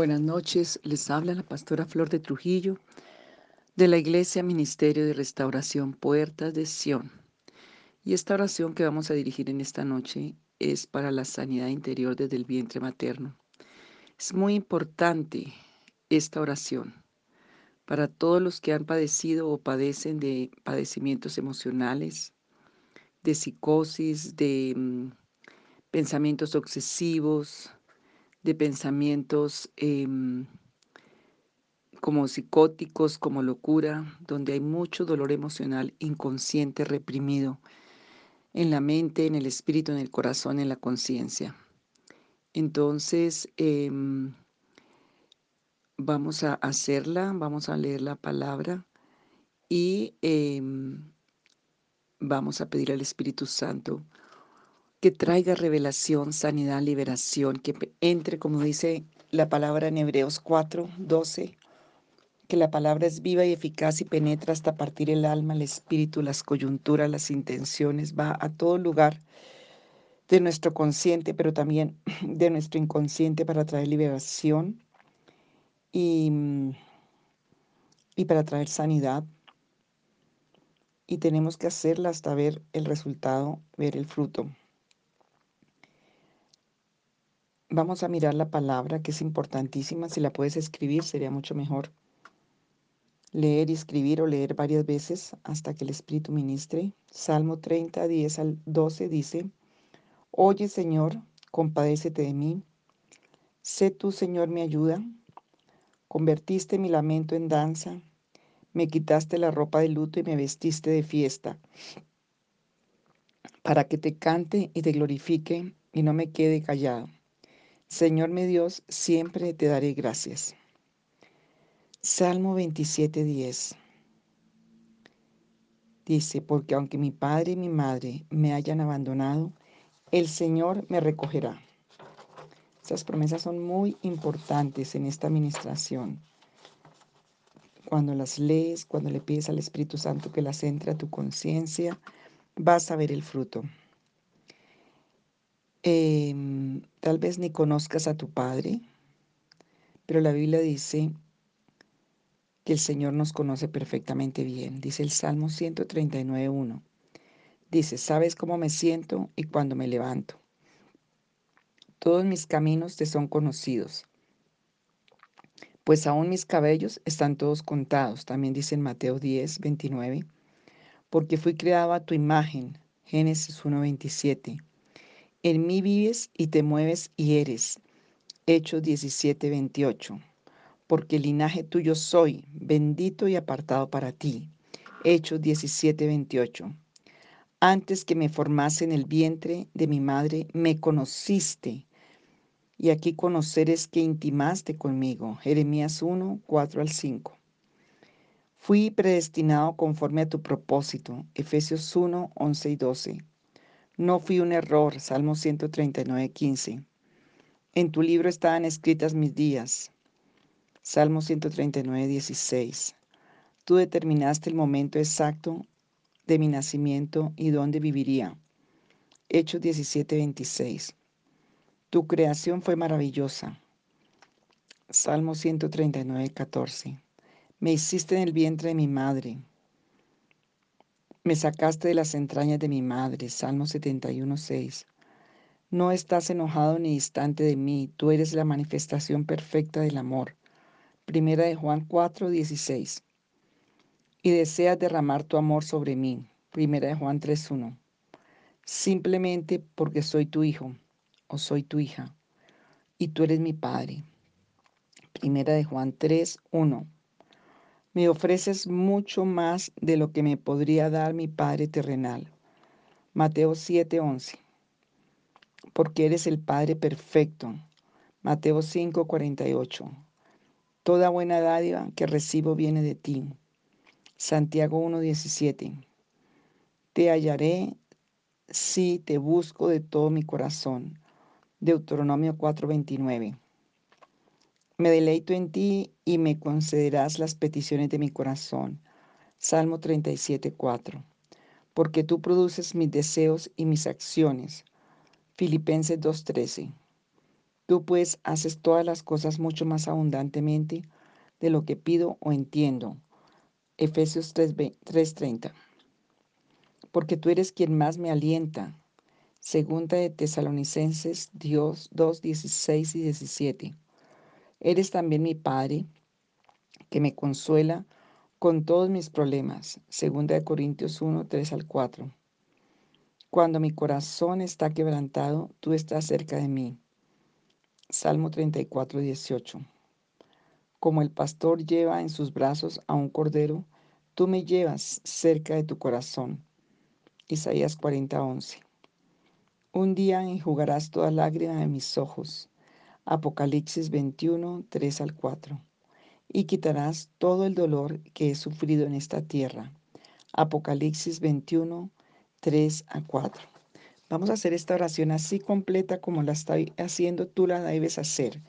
Buenas noches, les habla la pastora Flor de Trujillo de la Iglesia Ministerio de Restauración Puertas de Sión. Y esta oración que vamos a dirigir en esta noche es para la sanidad interior desde el vientre materno. Es muy importante esta oración para todos los que han padecido o padecen de padecimientos emocionales, de psicosis, de mm, pensamientos obsesivos, de pensamientos em, como psicóticos, como locura, donde hay mucho dolor emocional inconsciente, reprimido en la mente, en el espíritu, en el corazón, en la conciencia. Entonces, em, vamos a hacerla, vamos a leer la palabra y em, vamos a pedir al Espíritu Santo que traiga revelación, sanidad, liberación, que entre, como dice la palabra en Hebreos 4, 12, que la palabra es viva y eficaz y penetra hasta partir el alma, el espíritu, las coyunturas, las intenciones, va a todo lugar de nuestro consciente, pero también de nuestro inconsciente para traer liberación y, y para traer sanidad. Y tenemos que hacerla hasta ver el resultado, ver el fruto. Vamos a mirar la palabra que es importantísima. Si la puedes escribir sería mucho mejor. Leer y escribir o leer varias veces hasta que el Espíritu ministre. Salmo 30, 10 al 12 dice, Oye Señor, compadécete de mí. Sé tú, Señor, mi ayuda. Convertiste mi lamento en danza. Me quitaste la ropa de luto y me vestiste de fiesta. Para que te cante y te glorifique y no me quede callado. Señor mi Dios, siempre te daré gracias. Salmo 27:10 dice, porque aunque mi padre y mi madre me hayan abandonado, el Señor me recogerá. Estas promesas son muy importantes en esta administración. Cuando las lees, cuando le pides al Espíritu Santo que las entre a tu conciencia, vas a ver el fruto. Em, tal vez ni conozcas a tu Padre, pero la Biblia dice que el Señor nos conoce perfectamente bien. Dice el Salmo 139.1. Dice, sabes cómo me siento y cuando me levanto. Todos mis caminos te son conocidos. Pues aún mis cabellos están todos contados. También dice en Mateo 10, 29. Porque fui creado a tu imagen. Génesis 1.27 en mí vives y te mueves y eres. Hechos 17, 28. Porque linaje tuyo soy, bendito y apartado para ti. Hechos 17, 28. Antes que me formase en el vientre de mi madre, me conociste. Y aquí conocer es que intimaste conmigo. Jeremías 1, 4 al 5. Fui predestinado conforme a tu propósito. Efesios 1, 11 y 12. No fui un error, Salmo 139, 15. En tu libro estaban escritas mis días, Salmo 139, 16. Tú determinaste el momento exacto de mi nacimiento y dónde viviría. Hechos 17, 26. Tu creación fue maravillosa. Salmo 139, 14. Me hiciste en el vientre de mi madre. Me sacaste de las entrañas de mi madre. Salmo 71, 6. No estás enojado ni distante de mí. Tú eres la manifestación perfecta del amor. Primera de Juan 4, 16. Y deseas derramar tu amor sobre mí. Primera de Juan 3, 1. Simplemente porque soy tu hijo o soy tu hija y tú eres mi padre. Primera de Juan 3, 1. Me ofreces mucho más de lo que me podría dar mi Padre terrenal. Mateo 7:11. Porque eres el Padre perfecto. Mateo 5:48. Toda buena dádiva que recibo viene de ti. Santiago 1:17. Te hallaré si te busco de todo mi corazón. Deuteronomio 4:29. Me deleito en ti y me concederás las peticiones de mi corazón. Salmo 37, 4. Porque tú produces mis deseos y mis acciones. Filipenses 2.13. Tú pues haces todas las cosas mucho más abundantemente de lo que pido o entiendo. Efesios 3:30. Porque tú eres quien más me alienta. Segunda de Tesalonicenses Dios 2, 16 y 17. Eres también mi Padre, que me consuela con todos mis problemas. Segunda de Corintios 1, 3 al 4. Cuando mi corazón está quebrantado, tú estás cerca de mí. Salmo 34, 18. Como el pastor lleva en sus brazos a un cordero, tú me llevas cerca de tu corazón. Isaías 40, 11. Un día enjugarás toda lágrima de mis ojos. Apocalipsis 21, 3 al 4. Y quitarás todo el dolor que he sufrido en esta tierra. Apocalipsis 21, 3 a 4. Vamos a hacer esta oración así completa como la estoy haciendo, tú la debes hacer,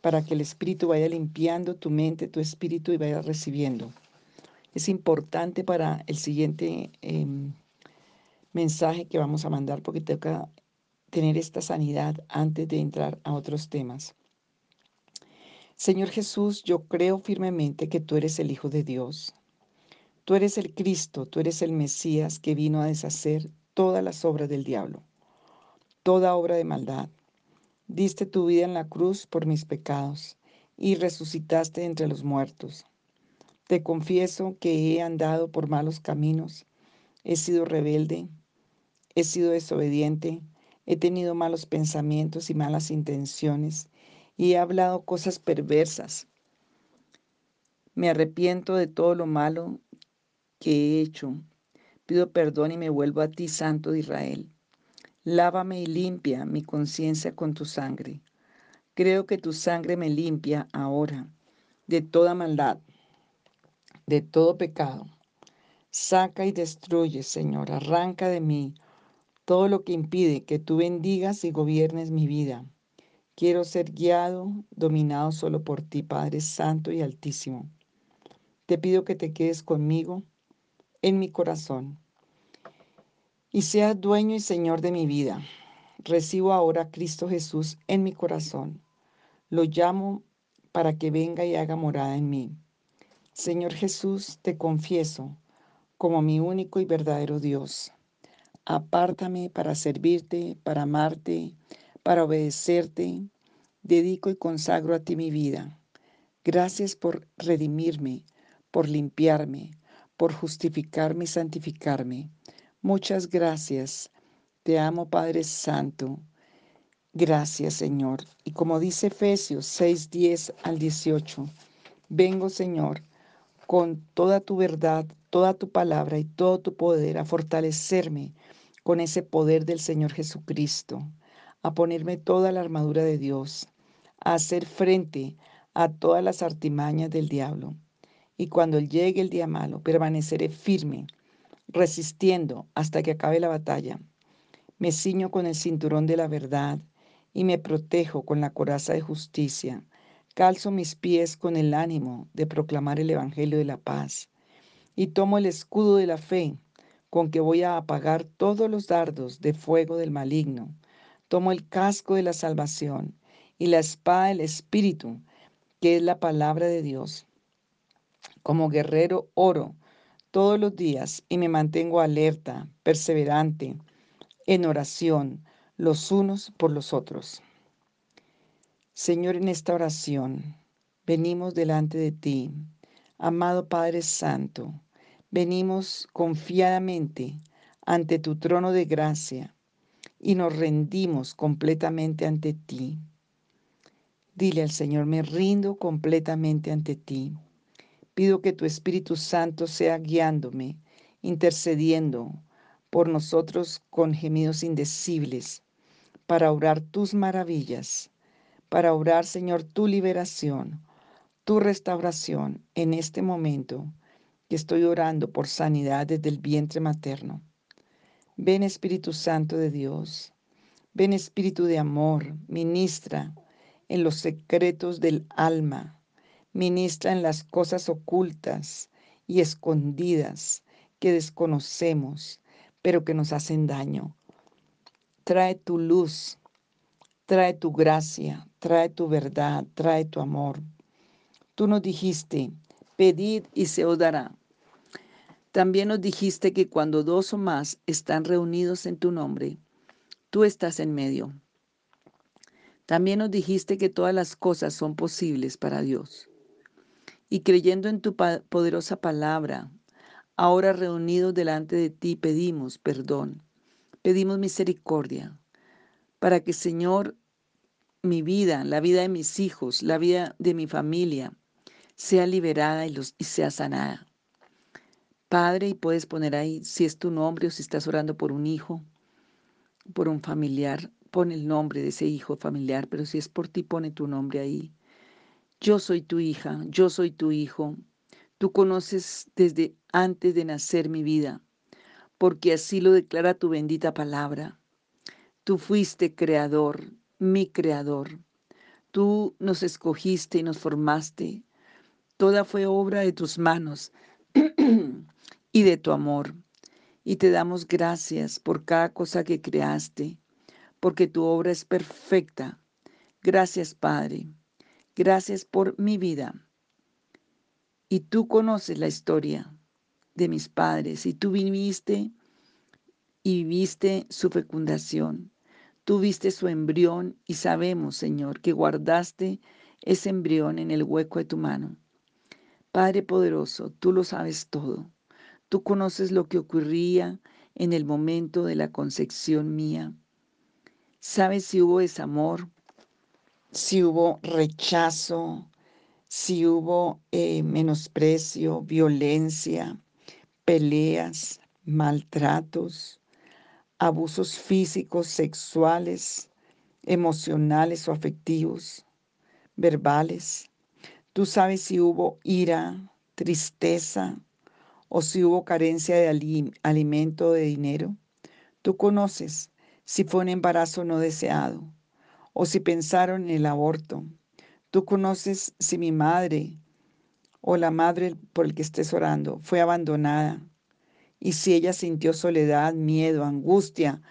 para que el Espíritu vaya limpiando tu mente, tu espíritu y vaya recibiendo. Es importante para el siguiente eh, mensaje que vamos a mandar porque toca tener esta sanidad antes de entrar a otros temas. Señor Jesús, yo creo firmemente que tú eres el Hijo de Dios. Tú eres el Cristo, tú eres el Mesías que vino a deshacer todas las obras del diablo, toda obra de maldad. Diste tu vida en la cruz por mis pecados y resucitaste entre los muertos. Te confieso que he andado por malos caminos, he sido rebelde, He sido desobediente, he tenido malos pensamientos y malas intenciones y he hablado cosas perversas. Me arrepiento de todo lo malo que he hecho. Pido perdón y me vuelvo a ti, Santo de Israel. Lávame y limpia mi conciencia con tu sangre. Creo que tu sangre me limpia ahora de toda maldad, de todo pecado. Saca y destruye, Señor, arranca de mí todo lo que impide que tú bendigas y gobiernes mi vida. Quiero ser guiado, dominado solo por ti, Padre Santo y Altísimo. Te pido que te quedes conmigo en mi corazón y seas dueño y Señor de mi vida. Recibo ahora a Cristo Jesús en mi corazón. Lo llamo para que venga y haga morada en mí. Señor Jesús, te confieso como mi único y verdadero Dios. Apártame para servirte, para amarte, para obedecerte. Dedico y consagro a ti mi vida. Gracias por redimirme, por limpiarme, por justificarme y santificarme. Muchas gracias. Te amo, Padre Santo. Gracias, Señor. Y como dice Efesios 6, 10 al 18, vengo, Señor, con toda tu verdad, toda tu palabra y todo tu poder a fortalecerme con ese poder del Señor Jesucristo, a ponerme toda la armadura de Dios, a hacer frente a todas las artimañas del diablo. Y cuando llegue el día malo, permaneceré firme, resistiendo hasta que acabe la batalla. Me ciño con el cinturón de la verdad y me protejo con la coraza de justicia. Calzo mis pies con el ánimo de proclamar el Evangelio de la paz y tomo el escudo de la fe con que voy a apagar todos los dardos de fuego del maligno. Tomo el casco de la salvación y la espada del Espíritu, que es la palabra de Dios. Como guerrero oro todos los días y me mantengo alerta, perseverante, en oración, los unos por los otros. Señor, en esta oración venimos delante de ti, amado Padre Santo, venimos confiadamente ante tu trono de gracia y nos rendimos completamente ante ti. Dile al Señor, me rindo completamente ante ti. Pido que tu Espíritu Santo sea guiándome, intercediendo por nosotros con gemidos indecibles, para orar tus maravillas, para orar, Señor, tu liberación, tu restauración en este momento que estoy orando por sanidad desde el vientre materno. Ven Espíritu Santo de Dios, ven Espíritu de amor, ministra en los secretos del alma, ministra en las cosas ocultas y escondidas que desconocemos, pero que nos hacen daño. Trae tu luz trae tu gracia, trae tu verdad, trae tu amor. Tú nos dijiste, pedid y se os dará. También nos dijiste que cuando dos o más están reunidos en tu nombre, tú estás en medio. También nos dijiste que todas las cosas son posibles para Dios. Y creyendo en tu poderosa palabra, ahora reunidos delante de ti pedimos perdón, pedimos misericordia, para que Señor, mi vida, la vida de mis hijos, la vida de mi familia, sea liberada y, sea sanada. Padre, y puedes poner ahí si es tu nombre o si estás orando por un hijo, por un familiar, pon el nombre de ese hijo familiar, pero si es por ti, pone tu nombre ahí. Yo soy tu hija, yo soy tu hijo. Tú conoces desde antes de nacer mi vida, porque así lo declara tu bendita palabra. Tú fuiste creador, mi creador. Tú nos escogiste y nos formaste. Toda fue obra de tus manos. y de tu amor. Y te damos gracias por cada cosa que creaste, porque tu obra es perfecta. Gracias, Padre. Gracias por mi vida. Y tú conoces la historia de mis padres y tú viviste y viste su fecundación. Tú viste su embrión y sabemos, Señor, que guardaste ese embrión en el hueco de tu mano. Padre poderoso, tú lo sabes todo. Tú conoces lo que ocurría en el momento de la concepción mía. Sabes si hubo desamor, si hubo rechazo, si hubo eh, menosprecio, violencia, peleas, maltratos, abusos físicos, sexuales, emocionales o afectivos, verbales. Tú sabes si hubo ira, tristeza, o si hubo carencia de alimento o de dinero. Tú conoces si fue un embarazo no deseado o si pensaron en el aborto. Tú conoces si mi madre o la madre por el que estés orando fue abandonada y si ella sintió soledad, miedo, angustia,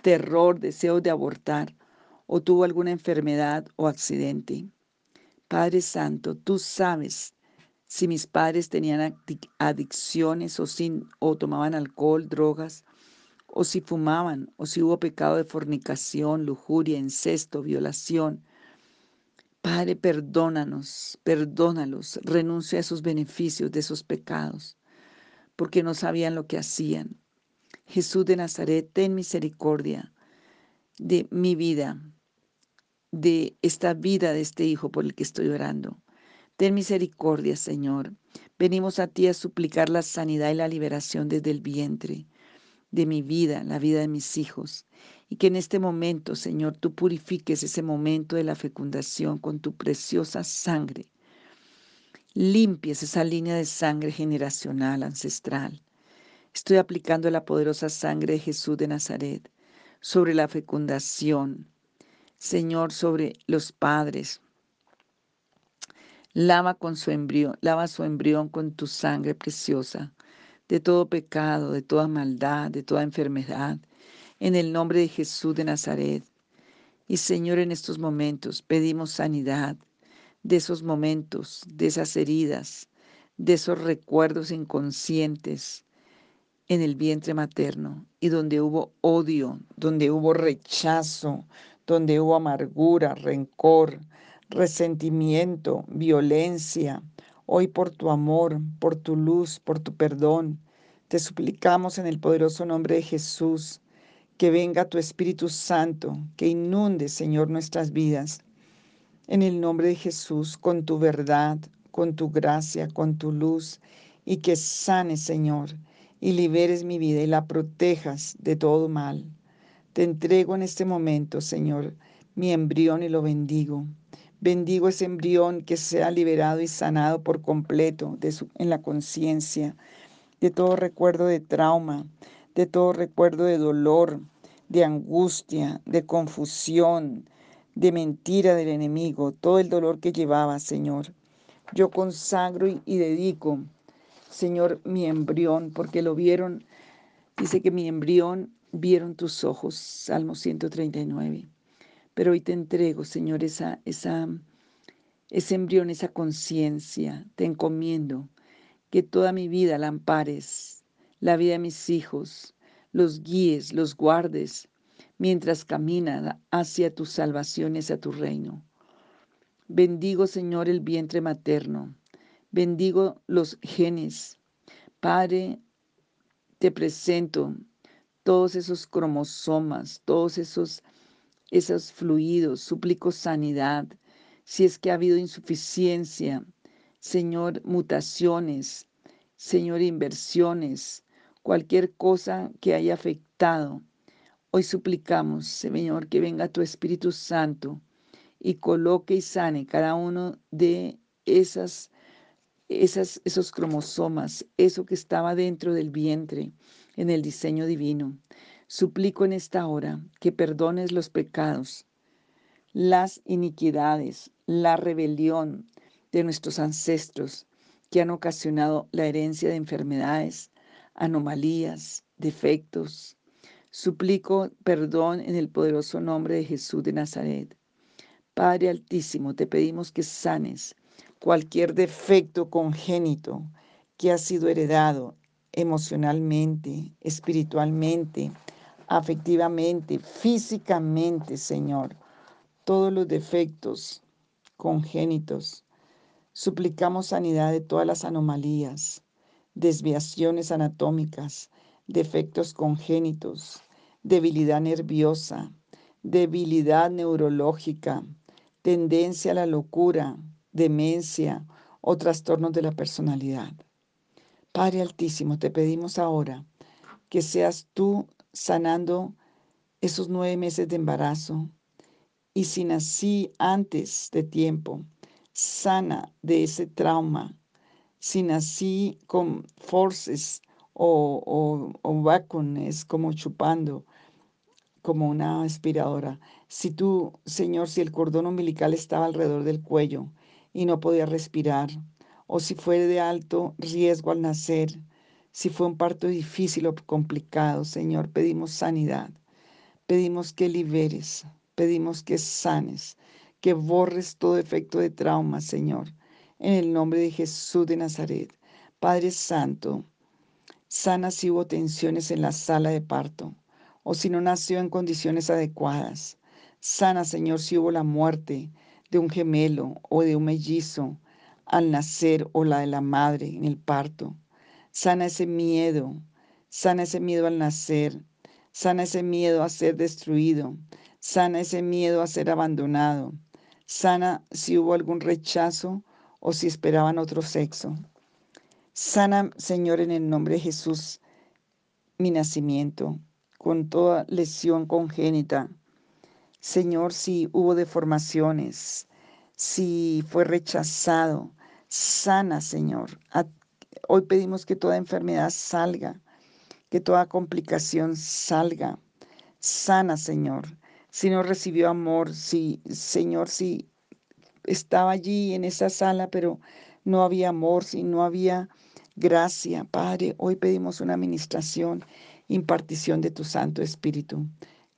terror, deseo de abortar o tuvo alguna enfermedad o accidente. Padre Santo, tú sabes si mis padres tenían adicciones o, tomaban alcohol, drogas, o si fumaban, o si hubo pecado de fornicación, lujuria, incesto, violación. Padre, perdónanos, perdónalos, renuncia a esos beneficios de esos pecados, porque no sabían lo que hacían. Jesús de Nazaret, ten misericordia de mi vida, de esta vida de este hijo por el que estoy orando. Ten misericordia, Señor. Venimos a ti a suplicar la sanidad y la liberación desde el vientre de mi vida, la vida de mis hijos. Y que en este momento, Señor, tú purifiques ese momento de la fecundación con tu preciosa sangre. Limpies esa línea de sangre generacional, ancestral. Estoy aplicando la poderosa sangre de Jesús de Nazaret sobre la fecundación. Señor, sobre los padres, Lava con su embrión, lava su embrión con tu sangre preciosa, de todo pecado, de toda maldad, de toda enfermedad, en el nombre de Jesús de Nazaret. Y Señor, en estos momentos pedimos sanidad de esos momentos, de esas heridas, de esos recuerdos inconscientes en el vientre materno y donde hubo odio, donde hubo rechazo, donde hubo amargura, rencor, resentimiento, violencia. Hoy por tu amor, por tu luz, por tu perdón, te suplicamos en el poderoso nombre de Jesús que venga tu Espíritu Santo, que inunde, Señor, nuestras vidas. En el nombre de Jesús, con tu verdad, con tu gracia, con tu luz, y que sane, Señor, y liberes mi vida y la protejas de todo mal. Te entrego en este momento, Señor, mi embrión y lo bendigo. Bendigo ese embrión que sea liberado y sanado por completo en la conciencia, de todo recuerdo de trauma, de todo recuerdo de dolor, de angustia, de confusión, de mentira del enemigo, todo el dolor que llevaba, Señor. Yo consagro y, dedico, Señor, mi embrión, porque lo vieron, dice que mi embrión vieron tus ojos, Salmo 139. Pero hoy te entrego, Señor, esa, esa, ese embrión, esa conciencia. Te encomiendo que toda mi vida la ampares, la vida de mis hijos, los guíes, los guardes, mientras caminan hacia tu salvación y hacia tu reino. Bendigo, Señor, el vientre materno. Bendigo los genes. Padre, te presento todos esos cromosomas, todos esos, esos fluidos. Suplico sanidad. Si es que ha habido insuficiencia, Señor, mutaciones, Señor, inversiones, cualquier cosa que haya afectado. Hoy suplicamos, Señor, que venga tu Espíritu Santo y coloque y sane cada uno de esas, esos cromosomas, eso que estaba dentro del vientre en el diseño divino. Suplico en esta hora que perdones los pecados, las iniquidades, la rebelión de nuestros ancestros que han ocasionado la herencia de enfermedades, anomalías, defectos. Suplico perdón en el poderoso nombre de Jesús de Nazaret. Padre Altísimo, te pedimos que sanes cualquier defecto congénito que ha sido heredado emocionalmente, espiritualmente, afectivamente, físicamente, Señor. Todos los defectos congénitos. Suplicamos sanidad de todas las anomalías, desviaciones anatómicas, defectos congénitos, debilidad nerviosa, debilidad neurológica, tendencia a la locura, demencia o trastornos de la personalidad. Padre Altísimo, te pedimos ahora que seas tú sanando esos nueve meses de embarazo y si nací antes de tiempo, sana de ese trauma. Si nací con forces o, o, o vacunes como chupando, como una aspiradora. Si tú, Señor, si el cordón umbilical estaba alrededor del cuello y no podía respirar, o si fue de alto riesgo al nacer, si fue un parto difícil o complicado, Señor, pedimos sanidad, pedimos que liberes, pedimos que sanes, que borres todo efecto de trauma, Señor, en el nombre de Jesús de Nazaret. Padre Santo, sana si hubo tensiones en la sala de parto o si no nació en condiciones adecuadas. Sana, Señor, si hubo la muerte de un gemelo o de un mellizo al nacer o la de la madre en el parto. Sana ese miedo, sana ese miedo al nacer, sana ese miedo a ser destruido, sana ese miedo a ser abandonado, sana si hubo algún rechazo o si esperaban otro sexo. Sana, Señor, en el nombre de Jesús, mi nacimiento con toda lesión congénita. Señor, si hubo deformaciones, si fue rechazado, sana, Señor. Hoy pedimos que toda enfermedad salga, que toda complicación salga. Sana, Señor. Si no recibió amor, si, Señor, si estaba allí en esa sala, pero no había amor, si no había gracia, Padre, hoy pedimos una administración impartición de tu Santo Espíritu.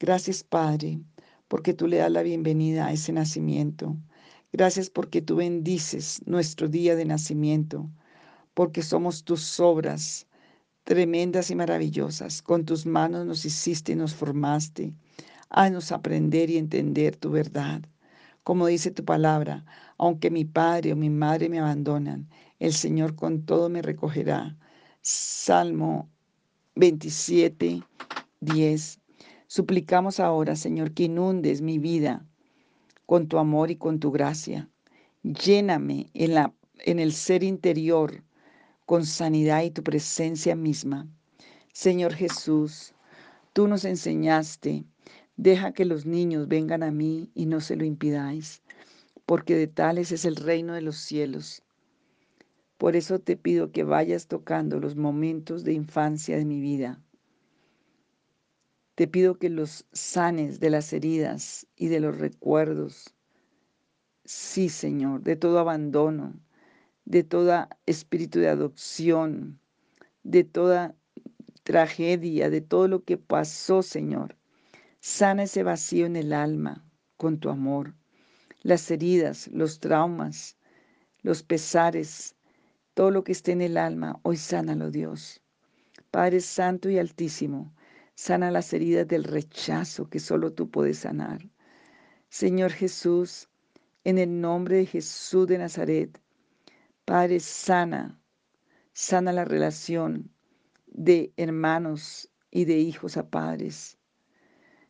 Gracias, Padre, porque tú le das la bienvenida a ese nacimiento. Gracias porque tú bendices nuestro día de nacimiento, porque somos tus obras tremendas y maravillosas. Con tus manos nos hiciste y nos formaste. Haznos aprender y entender tu verdad. Como dice tu palabra, aunque mi padre o mi madre me abandonan, el Señor con todo me recogerá. Salmo 27, 10. Suplicamos ahora, Señor, que inundes mi vida con tu amor y con tu gracia. Lléname en, la, en el ser interior con sanidad y tu presencia misma. Señor Jesús, tú nos enseñaste, deja que los niños vengan a mí y no se lo impidáis, porque de tales es el reino de los cielos. Por eso te pido que vayas tocando los momentos de infancia de mi vida. Te pido que los sanes de las heridas y de los recuerdos. Sí, Señor, de todo abandono, de toda espíritu de adopción, de toda tragedia, de todo lo que pasó, Señor. Sana ese vacío en el alma con tu amor. Las heridas, los traumas, los pesares, todo lo que esté en el alma, hoy sánalo Dios. Padre Santo y Altísimo, sana las heridas del rechazo que solo tú puedes sanar. Señor Jesús, en el nombre de Jesús de Nazaret, Padre, sana, sana la relación de hermanos y de hijos a padres.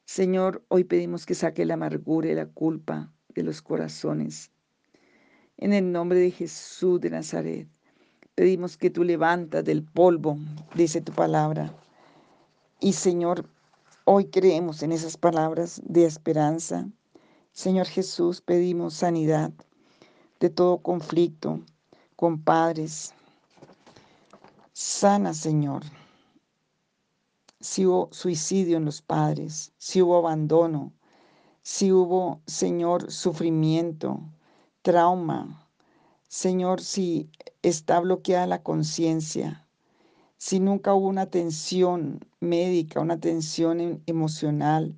Señor, hoy pedimos que saque la amargura y la culpa de los corazones. En el nombre de Jesús de Nazaret, pedimos que tú levantas del polvo, dice tu palabra. Y Señor, hoy creemos en esas palabras de esperanza. Señor Jesús, pedimos sanidad de todo conflicto con padres. Sana, Señor si hubo suicidio en los padres, si hubo abandono, si hubo, Señor, sufrimiento, trauma. Señor, si está bloqueada la conciencia, si nunca hubo una atención médica, una atención em, emocional.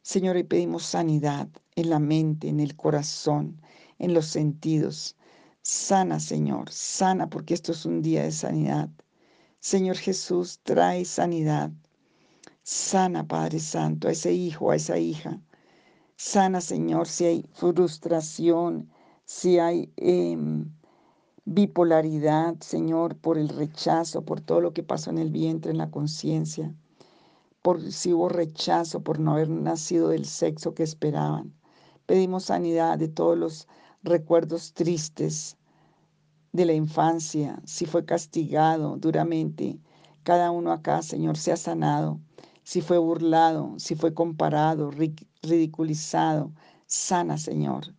Señor, y pedimos sanidad en la mente, en el corazón, en los sentidos. Sana, Señor, sana porque esto es un día de sanidad. Señor Jesús, trae sanidad Sana, Padre Santo, a ese hijo, a esa hija. Sana, Señor, si hay frustración, si hay em, bipolaridad, Señor, por el rechazo, por todo lo que pasó en el vientre, en la conciencia, por si hubo rechazo por no haber nacido del sexo que esperaban. Pedimos sanidad de todos los recuerdos tristes de la infancia, si fue castigado duramente. Cada uno acá, Señor, sea sanado si fue burlado, si fue comparado, ridiculizado, sana, Señor.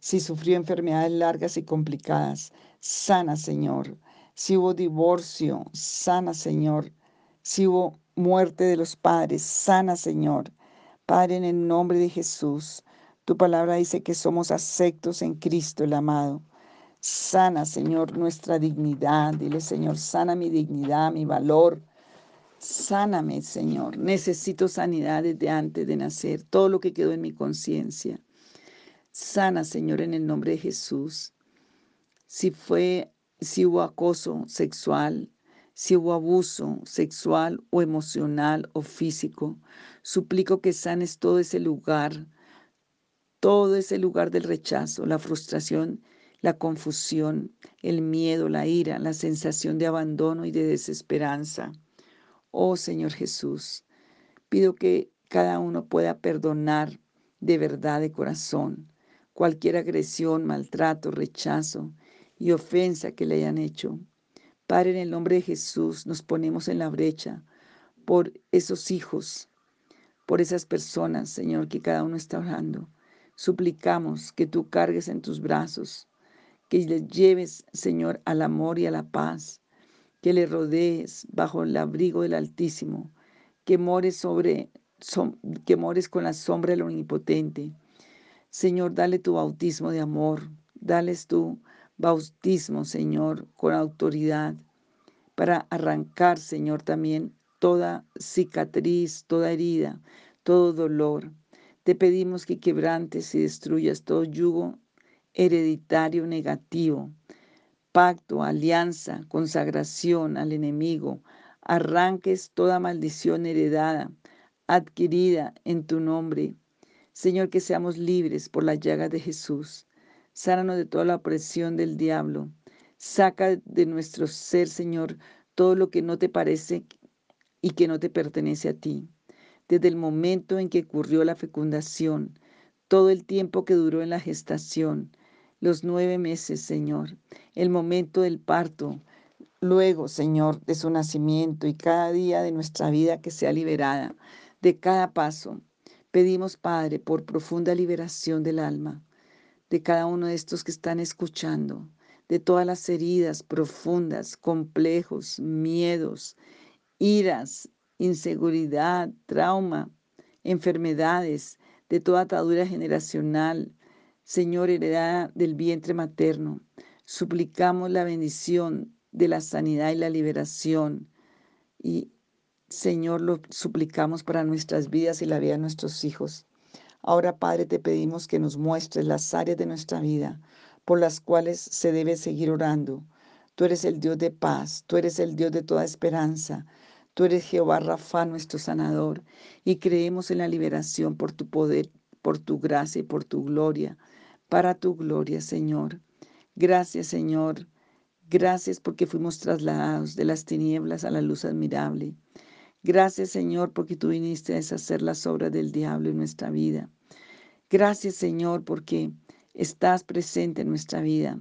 Si sufrió enfermedades largas y complicadas, sana, Señor. Si hubo divorcio, sana, Señor. Si hubo muerte de los padres, sana, Señor. Padre, en el nombre de Jesús, tu palabra dice que somos aceptos en Cristo el amado. Sana, Señor, nuestra dignidad. Dile, Señor, sana mi dignidad, mi valor Sáname, Señor. Necesito sanidad desde antes de nacer, todo lo que quedó en mi conciencia. Sana, Señor, en el nombre de Jesús. Si fue, si hubo acoso sexual, si hubo abuso sexual o emocional o físico, suplico que sanes todo ese lugar, todo ese lugar del rechazo, la frustración, la confusión, el miedo, la ira, la sensación de abandono y de desesperanza. Oh Señor Jesús, pido que cada uno pueda perdonar de verdad de corazón cualquier agresión, maltrato, rechazo y ofensa que le hayan hecho. Padre, en el nombre de Jesús nos ponemos en la brecha por esos hijos, por esas personas, Señor, que cada uno está orando. Suplicamos que tú cargues en tus brazos, que les lleves, Señor, al amor y a la paz, que le rodees bajo el abrigo del Altísimo, que mores sobre que mores con la sombra del Omnipotente. Señor, dale tu bautismo de amor, dales tu bautismo, Señor, con autoridad, para arrancar, Señor, también toda cicatriz, toda herida, todo dolor. Te pedimos que quebrantes y destruyas todo yugo hereditario negativo pacto, alianza, consagración al enemigo, arranques toda maldición heredada, adquirida en tu nombre. Señor, que seamos libres por las llagas de Jesús. Sánanos de toda la opresión del diablo. Saca de nuestro ser, Señor, todo lo que no te parece y que no te pertenece a ti. Desde el momento en que ocurrió la fecundación, todo el tiempo que duró en la gestación, los nueve meses, Señor, el momento del parto, luego, Señor, de su nacimiento y cada día de nuestra vida que sea liberada de cada paso. Pedimos, Padre, por profunda liberación del alma de cada uno de estos que están escuchando, de todas las heridas profundas, complejos, miedos, iras, inseguridad, trauma, enfermedades, de toda atadura generacional, Señor, heredada del vientre materno, suplicamos la bendición de la sanidad y la liberación. Y, Señor, lo suplicamos para nuestras vidas y la vida de nuestros hijos. Ahora, Padre, te pedimos que nos muestres las áreas de nuestra vida por las cuales se debe seguir orando. Tú eres el Dios de paz, tú eres el Dios de toda esperanza, tú eres Jehová Rafa, nuestro sanador, y creemos en la liberación por tu poder, por tu gracia y por tu gloria, para tu gloria, Señor. Gracias, Señor. Gracias porque fuimos trasladados de las tinieblas a la luz admirable. Gracias, Señor, porque tú viniste a deshacer las obras del diablo en nuestra vida. Gracias, Señor, porque estás presente en nuestra vida.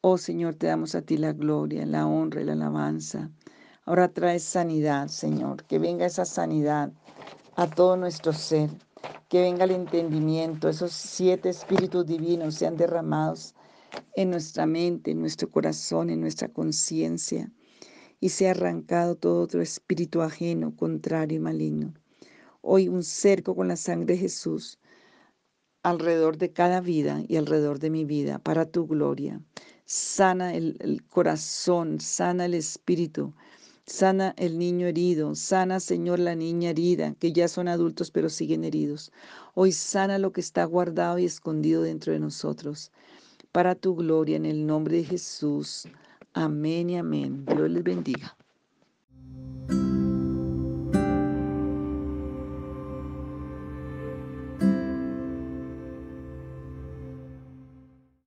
Oh Señor, te damos a ti la gloria, la honra y la alabanza. Ahora traes sanidad, Señor, que venga esa sanidad a todo nuestro ser, que venga el entendimiento, esos siete espíritus divinos sean derramados en nuestra mente, en nuestro corazón, en nuestra conciencia y se ha arrancado todo otro espíritu ajeno, contrario y maligno. Hoy un cerco con la sangre de Jesús alrededor de cada vida y alrededor de mi vida para tu gloria. Sana el, el corazón, sana el espíritu, sana el niño herido, sana Señor la niña herida, que ya son adultos pero siguen heridos. Hoy sana lo que está guardado y escondido dentro de nosotros. Para tu gloria en el nombre de Jesús. Amén y amén. Dios les bendiga.